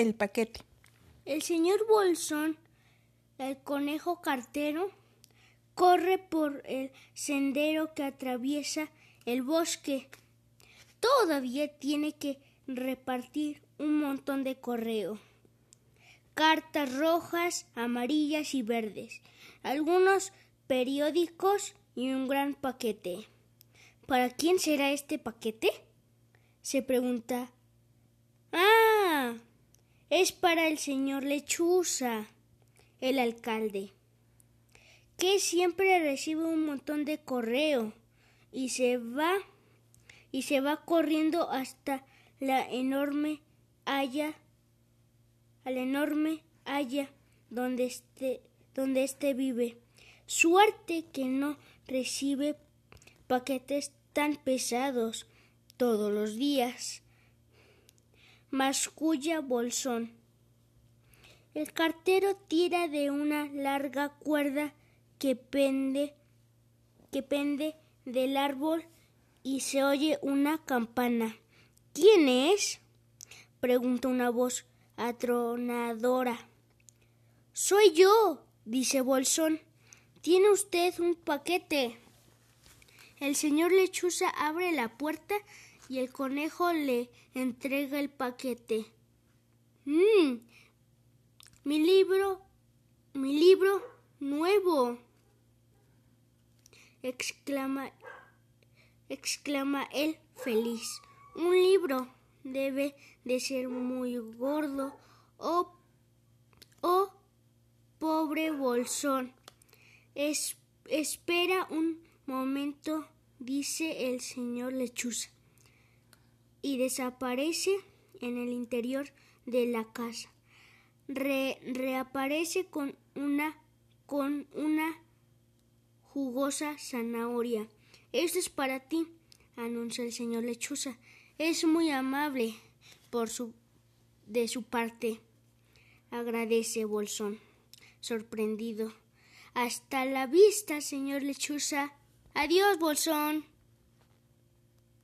el paquete. El señor Bolsón, el conejo cartero, corre por el sendero que atraviesa el bosque. Todavía tiene que repartir un montón de correo. Cartas rojas, amarillas y verdes. Algunos periódicos y un gran paquete. ¿Para quién será este paquete? se pregunta. Ah, es para el señor Lechuza, el alcalde, que siempre recibe un montón de correo y se va y se va corriendo hasta la enorme haya a la enorme haya donde este donde este vive. Suerte que no recibe paquetes tan pesados todos los días. Masculla bolsón. El cartero tira de una larga cuerda que pende que pende del árbol y se oye una campana. ¿Quién es? pregunta una voz atronadora. Soy yo, dice Bolsón. Tiene usted un paquete. El señor Lechuza abre la puerta y el conejo le entrega el paquete. ¡Mmm! Mi libro, mi libro nuevo. exclama, exclama él feliz. Un libro debe de ser muy gordo o, oh, pobre bolsón. espera un momento, dice el señor Lechuza, y desaparece en el interior de la casa. reaparece con una con una jugosa zanahoria. Esto es para ti, anuncia el señor Lechuza. Es muy amable por su de su parte. Agradece Bolsón, sorprendido. Hasta la vista, señor Lechuza. Adiós, Bolsón.